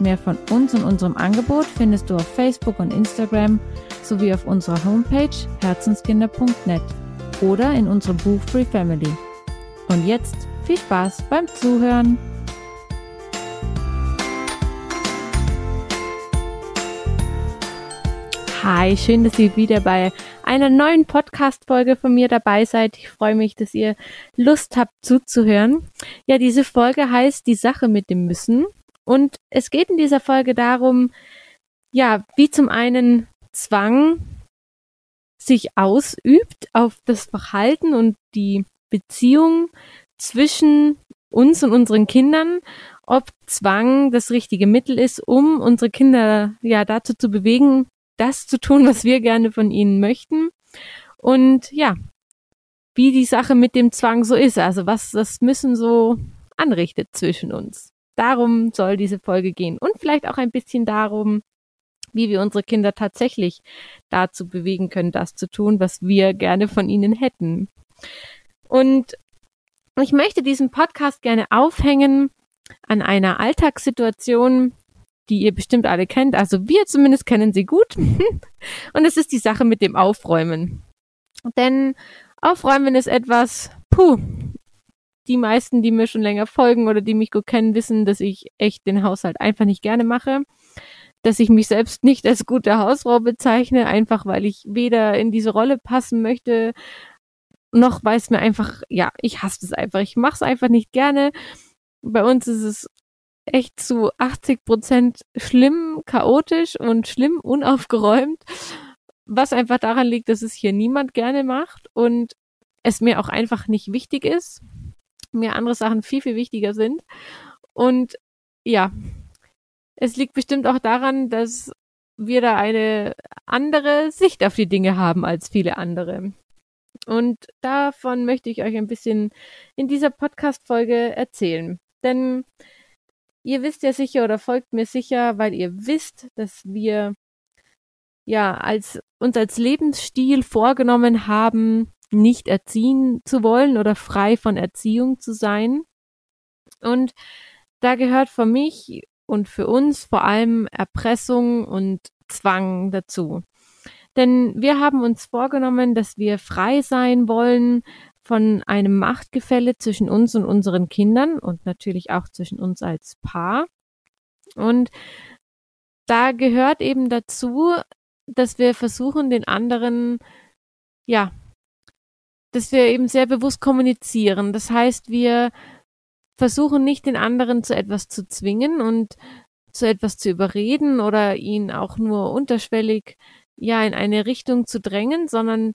Mehr von uns und unserem Angebot findest du auf Facebook und Instagram sowie auf unserer Homepage herzenskinder.net oder in unserem Buch Free Family. Und jetzt viel Spaß beim Zuhören! Hi, schön, dass ihr wieder bei einer neuen Podcast-Folge von mir dabei seid. Ich freue mich, dass ihr Lust habt zuzuhören. Ja, diese Folge heißt Die Sache mit dem Müssen. Und es geht in dieser Folge darum, ja, wie zum einen Zwang sich ausübt auf das Verhalten und die Beziehung zwischen uns und unseren Kindern, ob Zwang das richtige Mittel ist, um unsere Kinder ja dazu zu bewegen, das zu tun, was wir gerne von ihnen möchten. Und ja, wie die Sache mit dem Zwang so ist, also was das Müssen so anrichtet zwischen uns. Darum soll diese Folge gehen und vielleicht auch ein bisschen darum, wie wir unsere Kinder tatsächlich dazu bewegen können, das zu tun, was wir gerne von ihnen hätten. Und ich möchte diesen Podcast gerne aufhängen an einer Alltagssituation, die ihr bestimmt alle kennt. Also wir zumindest kennen sie gut. Und es ist die Sache mit dem Aufräumen. Denn Aufräumen ist etwas, puh, die meisten, die mir schon länger folgen oder die mich gut kennen, wissen, dass ich echt den Haushalt einfach nicht gerne mache. Dass ich mich selbst nicht als gute Hausfrau bezeichne, einfach weil ich weder in diese Rolle passen möchte, noch weil es mir einfach, ja, ich hasse es einfach. Ich mache es einfach nicht gerne. Bei uns ist es echt zu 80 Prozent schlimm, chaotisch und schlimm unaufgeräumt. Was einfach daran liegt, dass es hier niemand gerne macht und es mir auch einfach nicht wichtig ist mir andere Sachen viel, viel wichtiger sind. Und ja, es liegt bestimmt auch daran, dass wir da eine andere Sicht auf die Dinge haben als viele andere. Und davon möchte ich euch ein bisschen in dieser Podcast-Folge erzählen. Denn ihr wisst ja sicher oder folgt mir sicher, weil ihr wisst, dass wir ja als uns als Lebensstil vorgenommen haben, nicht erziehen zu wollen oder frei von Erziehung zu sein. Und da gehört für mich und für uns vor allem Erpressung und Zwang dazu. Denn wir haben uns vorgenommen, dass wir frei sein wollen von einem Machtgefälle zwischen uns und unseren Kindern und natürlich auch zwischen uns als Paar. Und da gehört eben dazu, dass wir versuchen, den anderen ja dass wir eben sehr bewusst kommunizieren. Das heißt, wir versuchen nicht den anderen zu etwas zu zwingen und zu etwas zu überreden oder ihn auch nur unterschwellig ja in eine Richtung zu drängen, sondern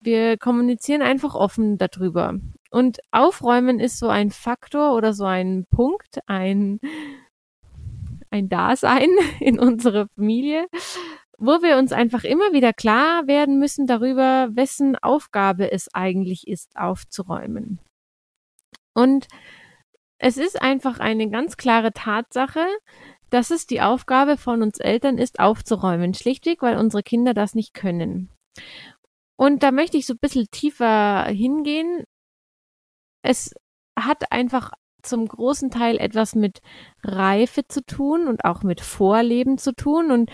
wir kommunizieren einfach offen darüber. Und aufräumen ist so ein Faktor oder so ein Punkt, ein, ein Dasein in unserer Familie, wo wir uns einfach immer wieder klar werden müssen darüber, wessen Aufgabe es eigentlich ist, aufzuräumen. Und es ist einfach eine ganz klare Tatsache, dass es die Aufgabe von uns Eltern ist, aufzuräumen. Schlichtweg, weil unsere Kinder das nicht können. Und da möchte ich so ein bisschen tiefer hingehen. Es hat einfach zum großen Teil etwas mit Reife zu tun und auch mit Vorleben zu tun. Und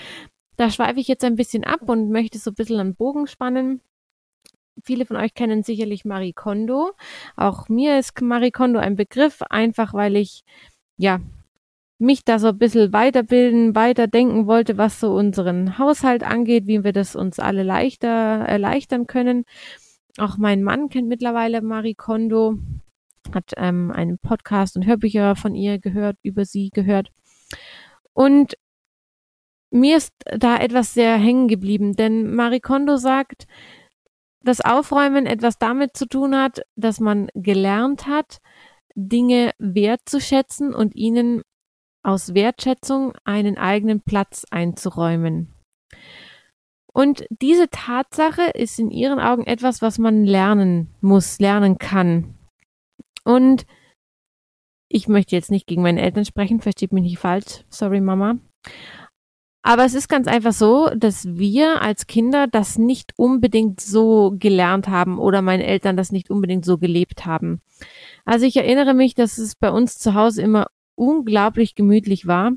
da schweife ich jetzt ein bisschen ab und möchte so ein bisschen einen Bogen spannen. Viele von euch kennen sicherlich Marie Kondo. Auch mir ist Marie Kondo ein Begriff, einfach weil ich, ja, mich da so ein bisschen weiterbilden, weiterdenken wollte, was so unseren Haushalt angeht, wie wir das uns alle leichter erleichtern können. Auch mein Mann kennt mittlerweile Marie Kondo, hat ähm, einen Podcast und Hörbücher von ihr gehört, über sie gehört. Und mir ist da etwas sehr hängen geblieben, denn Marie Kondo sagt, dass Aufräumen etwas damit zu tun hat, dass man gelernt hat, Dinge wertzuschätzen und ihnen aus Wertschätzung einen eigenen Platz einzuräumen. Und diese Tatsache ist in ihren Augen etwas, was man lernen muss, lernen kann. Und ich möchte jetzt nicht gegen meine Eltern sprechen, versteht mich nicht falsch. Sorry, Mama. Aber es ist ganz einfach so, dass wir als Kinder das nicht unbedingt so gelernt haben oder meine Eltern das nicht unbedingt so gelebt haben. Also ich erinnere mich, dass es bei uns zu Hause immer unglaublich gemütlich war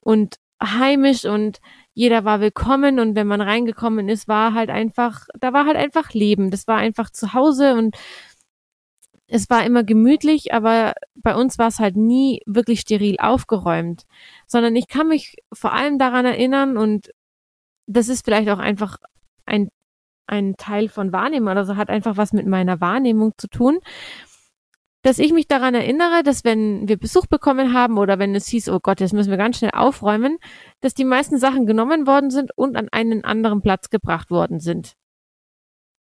und heimisch und jeder war willkommen und wenn man reingekommen ist, war halt einfach, da war halt einfach Leben. Das war einfach zu Hause und es war immer gemütlich, aber bei uns war es halt nie wirklich steril aufgeräumt, sondern ich kann mich vor allem daran erinnern und das ist vielleicht auch einfach ein, ein Teil von Wahrnehmung oder so, hat einfach was mit meiner Wahrnehmung zu tun, dass ich mich daran erinnere, dass wenn wir Besuch bekommen haben oder wenn es hieß, oh Gott, jetzt müssen wir ganz schnell aufräumen, dass die meisten Sachen genommen worden sind und an einen anderen Platz gebracht worden sind.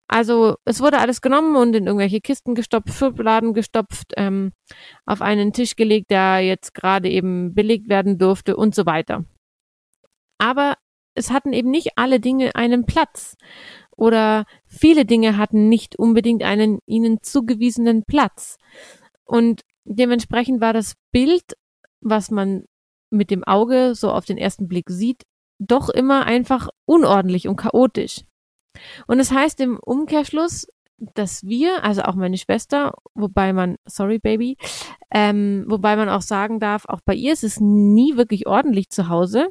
Also es wurde alles genommen und in irgendwelche Kisten gestopft, Schubladen gestopft, ähm, auf einen Tisch gelegt, der jetzt gerade eben belegt werden durfte und so weiter. Aber es hatten eben nicht alle Dinge einen Platz oder viele Dinge hatten nicht unbedingt einen ihnen zugewiesenen Platz. Und dementsprechend war das Bild, was man mit dem Auge so auf den ersten Blick sieht, doch immer einfach unordentlich und chaotisch. Und es das heißt im Umkehrschluss, dass wir, also auch meine Schwester, wobei man, sorry Baby, ähm, wobei man auch sagen darf, auch bei ihr ist es nie wirklich ordentlich zu Hause,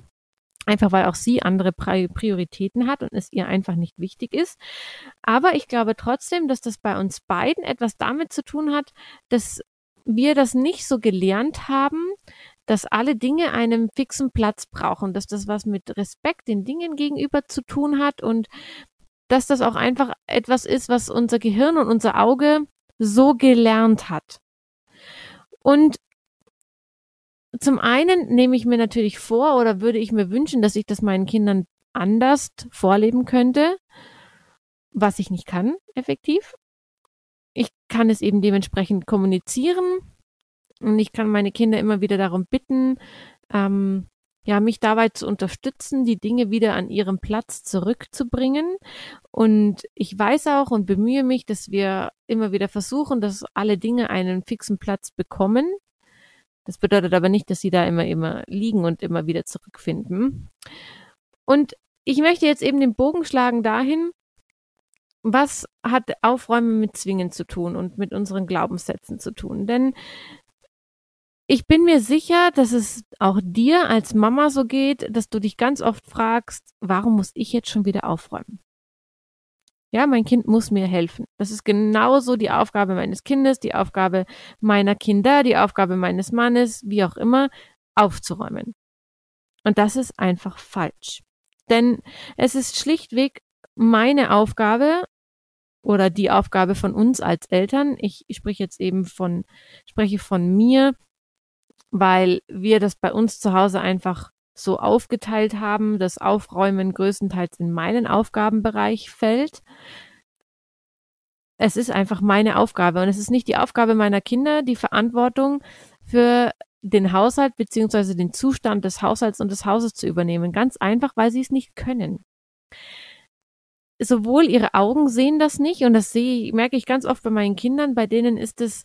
einfach weil auch sie andere Prioritäten hat und es ihr einfach nicht wichtig ist. Aber ich glaube trotzdem, dass das bei uns beiden etwas damit zu tun hat, dass wir das nicht so gelernt haben, dass alle Dinge einen fixen Platz brauchen, dass das was mit Respekt den Dingen gegenüber zu tun hat und dass das auch einfach etwas ist, was unser Gehirn und unser Auge so gelernt hat. Und zum einen nehme ich mir natürlich vor oder würde ich mir wünschen, dass ich das meinen Kindern anders vorleben könnte, was ich nicht kann, effektiv. Ich kann es eben dementsprechend kommunizieren und ich kann meine Kinder immer wieder darum bitten, ähm, ja, mich dabei zu unterstützen, die Dinge wieder an ihren Platz zurückzubringen. Und ich weiß auch und bemühe mich, dass wir immer wieder versuchen, dass alle Dinge einen fixen Platz bekommen. Das bedeutet aber nicht, dass sie da immer, immer liegen und immer wieder zurückfinden. Und ich möchte jetzt eben den Bogen schlagen dahin, was hat Aufräumen mit Zwingen zu tun und mit unseren Glaubenssätzen zu tun? Denn ich bin mir sicher, dass es auch dir als Mama so geht, dass du dich ganz oft fragst, warum muss ich jetzt schon wieder aufräumen? Ja, mein Kind muss mir helfen. Das ist genauso die Aufgabe meines Kindes, die Aufgabe meiner Kinder, die Aufgabe meines Mannes, wie auch immer, aufzuräumen. Und das ist einfach falsch. Denn es ist schlichtweg meine Aufgabe oder die Aufgabe von uns als Eltern. Ich, spreche jetzt eben von, spreche von mir, weil wir das bei uns zu Hause einfach so aufgeteilt haben, dass Aufräumen größtenteils in meinen Aufgabenbereich fällt. Es ist einfach meine Aufgabe und es ist nicht die Aufgabe meiner Kinder, die Verantwortung für den Haushalt beziehungsweise den Zustand des Haushalts und des Hauses zu übernehmen. Ganz einfach, weil sie es nicht können. Sowohl ihre Augen sehen das nicht und das sehe, merke ich ganz oft bei meinen Kindern, bei denen ist es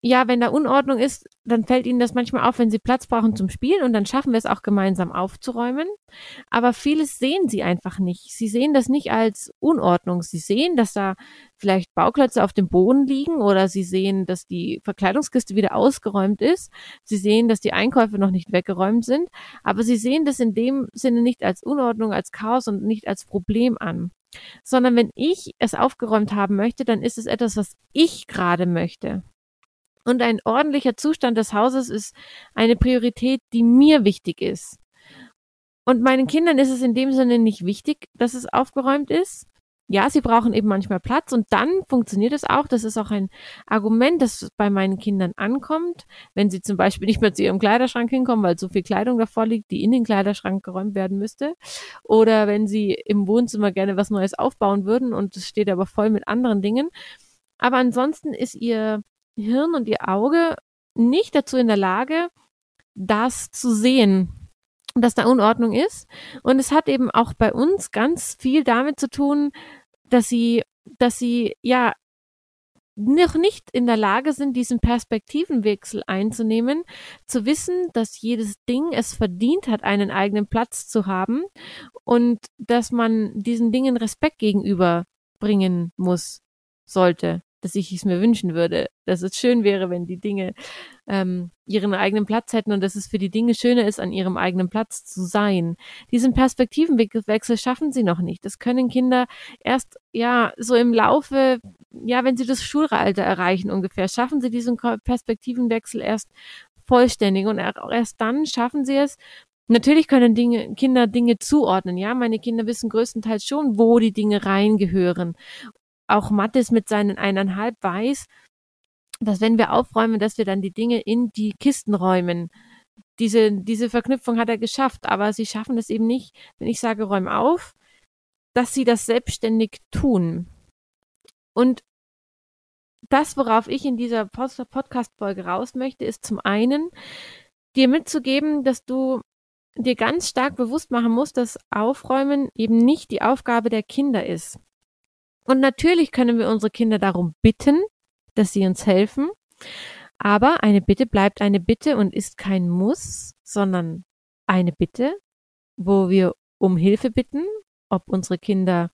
ja, wenn da Unordnung ist, dann fällt ihnen das manchmal auf, wenn sie Platz brauchen zum Spielen und dann schaffen wir es auch gemeinsam aufzuräumen. Aber vieles sehen sie einfach nicht. Sie sehen das nicht als Unordnung. Sie sehen, dass da vielleicht Bauklötze auf dem Boden liegen oder sie sehen, dass die Verkleidungskiste wieder ausgeräumt ist. Sie sehen, dass die Einkäufe noch nicht weggeräumt sind. Aber sie sehen das in dem Sinne nicht als Unordnung, als Chaos und nicht als Problem an sondern wenn ich es aufgeräumt haben möchte, dann ist es etwas, was ich gerade möchte. Und ein ordentlicher Zustand des Hauses ist eine Priorität, die mir wichtig ist. Und meinen Kindern ist es in dem Sinne nicht wichtig, dass es aufgeräumt ist. Ja, sie brauchen eben manchmal Platz und dann funktioniert es auch. Das ist auch ein Argument, das bei meinen Kindern ankommt, wenn sie zum Beispiel nicht mehr zu ihrem Kleiderschrank hinkommen, weil so viel Kleidung davor liegt, die in den Kleiderschrank geräumt werden müsste. Oder wenn sie im Wohnzimmer gerne was Neues aufbauen würden und es steht aber voll mit anderen Dingen. Aber ansonsten ist ihr Hirn und ihr Auge nicht dazu in der Lage, das zu sehen, dass da Unordnung ist. Und es hat eben auch bei uns ganz viel damit zu tun, dass sie, dass sie ja noch nicht in der Lage sind, diesen Perspektivenwechsel einzunehmen, zu wissen, dass jedes Ding es verdient hat, einen eigenen Platz zu haben und dass man diesen Dingen Respekt gegenüber bringen muss, sollte dass ich es mir wünschen würde, dass es schön wäre, wenn die Dinge ähm, ihren eigenen Platz hätten und dass es für die Dinge schöner ist, an ihrem eigenen Platz zu sein. Diesen Perspektivenwechsel schaffen sie noch nicht. Das können Kinder erst ja so im Laufe, ja, wenn sie das Schulalter erreichen ungefähr, schaffen sie diesen Perspektivenwechsel erst vollständig und erst dann schaffen sie es, Natürlich können Dinge, Kinder Dinge zuordnen. Ja, meine Kinder wissen größtenteils schon, wo die Dinge reingehören auch Mattes mit seinen eineinhalb weiß, dass wenn wir aufräumen, dass wir dann die Dinge in die Kisten räumen. Diese, diese Verknüpfung hat er geschafft, aber sie schaffen es eben nicht, wenn ich sage, räum auf, dass sie das selbstständig tun. Und das, worauf ich in dieser Podcast-Folge raus möchte, ist zum einen, dir mitzugeben, dass du dir ganz stark bewusst machen musst, dass Aufräumen eben nicht die Aufgabe der Kinder ist. Und natürlich können wir unsere Kinder darum bitten, dass sie uns helfen. Aber eine Bitte bleibt eine Bitte und ist kein Muss, sondern eine Bitte, wo wir um Hilfe bitten, ob unsere Kinder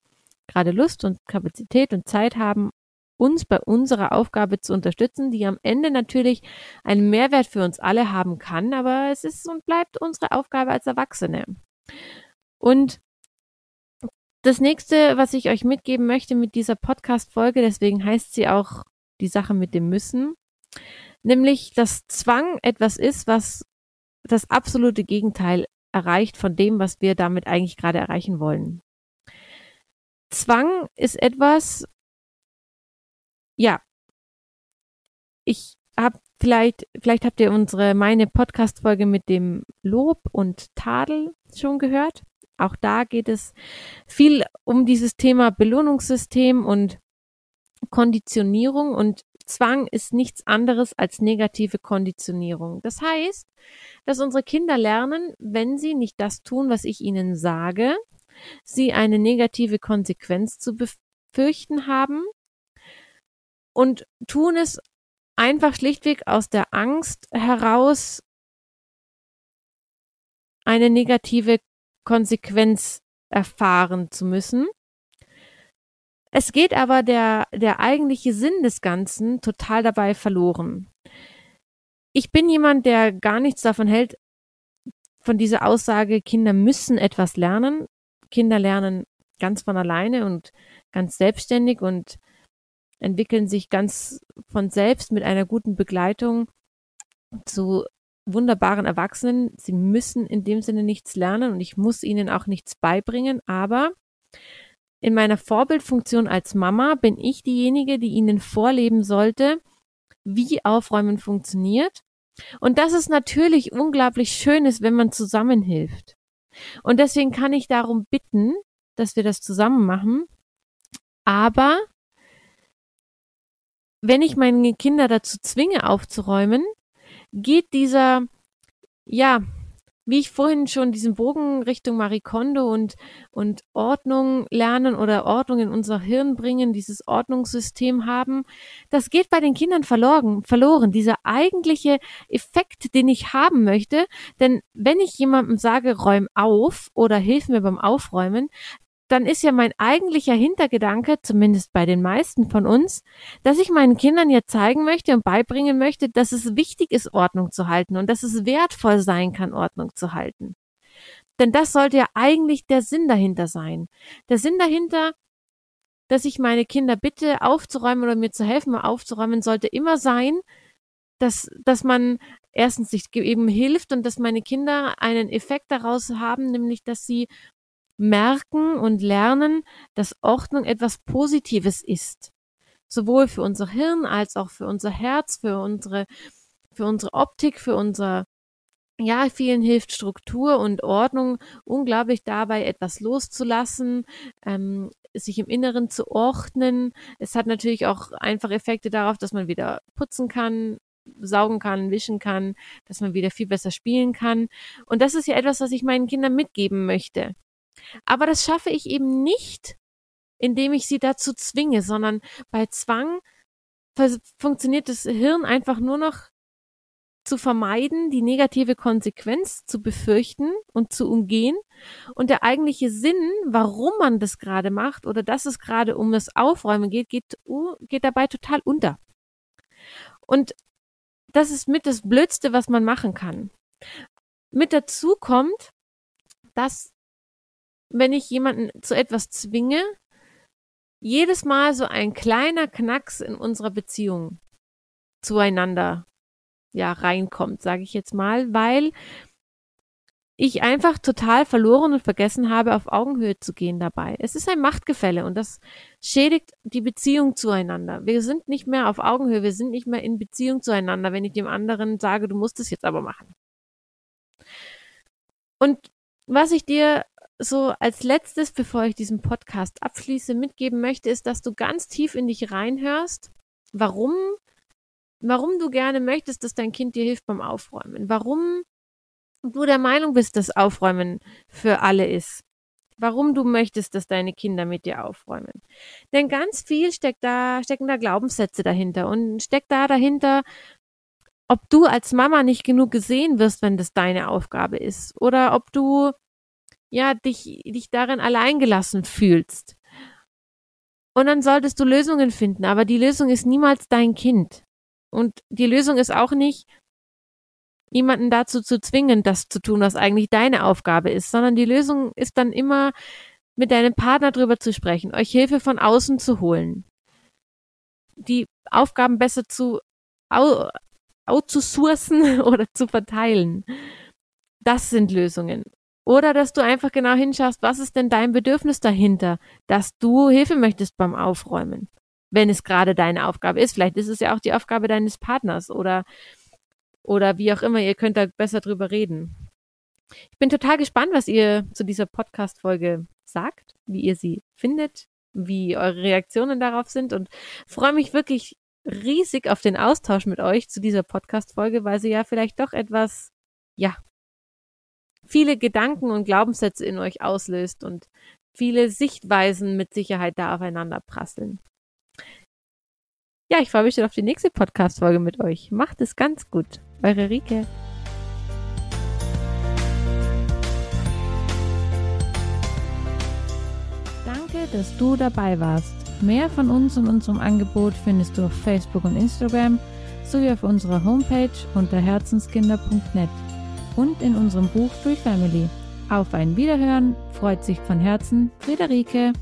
gerade Lust und Kapazität und Zeit haben, uns bei unserer Aufgabe zu unterstützen, die am Ende natürlich einen Mehrwert für uns alle haben kann, aber es ist und bleibt unsere Aufgabe als Erwachsene. Und das nächste, was ich euch mitgeben möchte mit dieser Podcast-Folge, deswegen heißt sie auch die Sache mit dem Müssen, nämlich, dass Zwang etwas ist, was das absolute Gegenteil erreicht von dem, was wir damit eigentlich gerade erreichen wollen. Zwang ist etwas, ja, ich habe vielleicht, vielleicht habt ihr unsere, meine Podcast-Folge mit dem Lob und Tadel schon gehört. Auch da geht es viel um dieses Thema Belohnungssystem und Konditionierung und Zwang ist nichts anderes als negative Konditionierung. Das heißt, dass unsere Kinder lernen, wenn sie nicht das tun, was ich ihnen sage, sie eine negative Konsequenz zu befürchten haben und tun es einfach schlichtweg aus der Angst heraus, eine negative Konsequenz erfahren zu müssen. Es geht aber der, der eigentliche Sinn des Ganzen total dabei verloren. Ich bin jemand, der gar nichts davon hält, von dieser Aussage, Kinder müssen etwas lernen. Kinder lernen ganz von alleine und ganz selbstständig und entwickeln sich ganz von selbst mit einer guten Begleitung zu wunderbaren Erwachsenen. Sie müssen in dem Sinne nichts lernen und ich muss ihnen auch nichts beibringen, aber in meiner Vorbildfunktion als Mama bin ich diejenige, die ihnen vorleben sollte, wie Aufräumen funktioniert. Und dass es natürlich unglaublich schön ist, wenn man zusammenhilft. Und deswegen kann ich darum bitten, dass wir das zusammen machen. Aber wenn ich meine Kinder dazu zwinge, aufzuräumen, geht dieser, ja, wie ich vorhin schon diesen Bogen Richtung Marie Kondo und, und Ordnung lernen oder Ordnung in unser Hirn bringen, dieses Ordnungssystem haben, das geht bei den Kindern verloren, verloren, dieser eigentliche Effekt, den ich haben möchte. Denn wenn ich jemandem sage, räum auf oder hilf mir beim Aufräumen, dann ist ja mein eigentlicher Hintergedanke, zumindest bei den meisten von uns, dass ich meinen Kindern ja zeigen möchte und beibringen möchte, dass es wichtig ist, Ordnung zu halten und dass es wertvoll sein kann, Ordnung zu halten. Denn das sollte ja eigentlich der Sinn dahinter sein. Der Sinn dahinter, dass ich meine Kinder bitte aufzuräumen oder mir zu helfen, aufzuräumen, sollte immer sein, dass, dass man erstens sich eben hilft und dass meine Kinder einen Effekt daraus haben, nämlich dass sie merken und lernen, dass Ordnung etwas Positives ist. Sowohl für unser Hirn als auch für unser Herz, für unsere, für unsere Optik, für unser, ja, vielen hilft Struktur und Ordnung unglaublich dabei, etwas loszulassen, ähm, sich im Inneren zu ordnen. Es hat natürlich auch einfach Effekte darauf, dass man wieder putzen kann, saugen kann, wischen kann, dass man wieder viel besser spielen kann. Und das ist ja etwas, was ich meinen Kindern mitgeben möchte. Aber das schaffe ich eben nicht, indem ich sie dazu zwinge, sondern bei Zwang funktioniert das Hirn einfach nur noch zu vermeiden, die negative Konsequenz zu befürchten und zu umgehen. Und der eigentliche Sinn, warum man das gerade macht oder dass es gerade um das Aufräumen geht, geht, geht dabei total unter. Und das ist mit das Blödste, was man machen kann. Mit dazu kommt, dass wenn ich jemanden zu etwas zwinge, jedes Mal so ein kleiner Knacks in unserer Beziehung zueinander ja reinkommt, sage ich jetzt mal, weil ich einfach total verloren und vergessen habe, auf Augenhöhe zu gehen dabei. Es ist ein Machtgefälle und das schädigt die Beziehung zueinander. Wir sind nicht mehr auf Augenhöhe, wir sind nicht mehr in Beziehung zueinander, wenn ich dem anderen sage, du musst es jetzt aber machen. Und was ich dir so als letztes, bevor ich diesen Podcast abschließe, mitgeben möchte, ist, dass du ganz tief in dich reinhörst, warum warum du gerne möchtest, dass dein Kind dir hilft beim Aufräumen, warum du der Meinung bist, dass Aufräumen für alle ist, warum du möchtest, dass deine Kinder mit dir aufräumen. Denn ganz viel steckt da, stecken da Glaubenssätze dahinter und steckt da dahinter, ob du als Mama nicht genug gesehen wirst, wenn das deine Aufgabe ist. Oder ob du ja dich dich darin alleingelassen fühlst. Und dann solltest du Lösungen finden, aber die Lösung ist niemals dein Kind. Und die Lösung ist auch nicht, jemanden dazu zu zwingen, das zu tun, was eigentlich deine Aufgabe ist, sondern die Lösung ist dann immer, mit deinem Partner drüber zu sprechen, euch Hilfe von außen zu holen, die Aufgaben besser zu outzusourcen oder zu verteilen. Das sind Lösungen. Oder dass du einfach genau hinschaust, was ist denn dein Bedürfnis dahinter, dass du Hilfe möchtest beim Aufräumen wenn es gerade deine Aufgabe ist. Vielleicht ist es ja auch die Aufgabe deines Partners oder, oder wie auch immer. Ihr könnt da besser drüber reden. Ich bin total gespannt, was ihr zu dieser Podcast-Folge sagt, wie ihr sie findet, wie eure Reaktionen darauf sind und freue mich wirklich riesig auf den Austausch mit euch zu dieser Podcast-Folge, weil sie ja vielleicht doch etwas, ja, viele Gedanken und Glaubenssätze in euch auslöst und viele Sichtweisen mit Sicherheit da aufeinander prasseln. Ja, ich freue mich schon auf die nächste Podcast-Folge mit euch. Macht es ganz gut. Eure Rike. Danke, dass du dabei warst. Mehr von uns und unserem Angebot findest du auf Facebook und Instagram sowie auf unserer Homepage unter herzenskinder.net und in unserem Buch Free Family. Auf ein Wiederhören freut sich von Herzen Friederike.